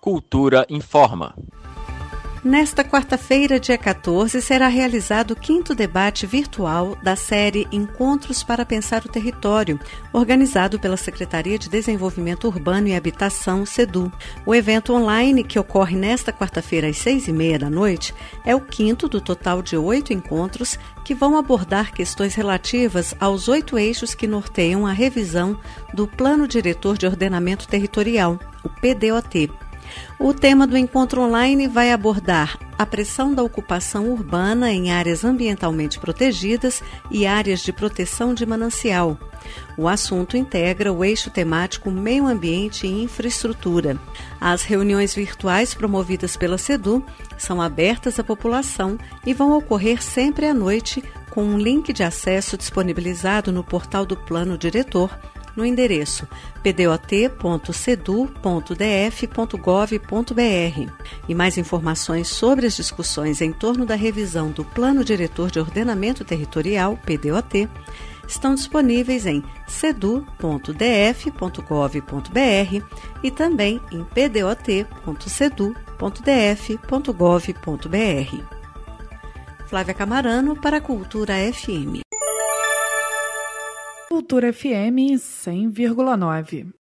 Cultura informa. Nesta quarta-feira, dia 14, será realizado o quinto debate virtual da série Encontros para Pensar o Território, organizado pela Secretaria de Desenvolvimento Urbano e Habitação, SEDU. O evento online, que ocorre nesta quarta-feira às seis e meia da noite, é o quinto do total de oito encontros que vão abordar questões relativas aos oito eixos que norteiam a revisão do Plano Diretor de Ordenamento Territorial, o PDOT o tema do encontro online vai abordar a pressão da ocupação urbana em áreas ambientalmente protegidas e áreas de proteção de manancial. O assunto integra o eixo temático Meio Ambiente e Infraestrutura. As reuniões virtuais promovidas pela SEDU são abertas à população e vão ocorrer sempre à noite, com um link de acesso disponibilizado no portal do Plano Diretor no endereço pdot.cedu.df.gov.br. E mais informações sobre as discussões em torno da revisão do Plano Diretor de Ordenamento Territorial, PDOT, estão disponíveis em cedu.df.gov.br e também em pdot.cedu.df.gov.br. Flávia Camarano para a Cultura FM. Cultura FM 100,9.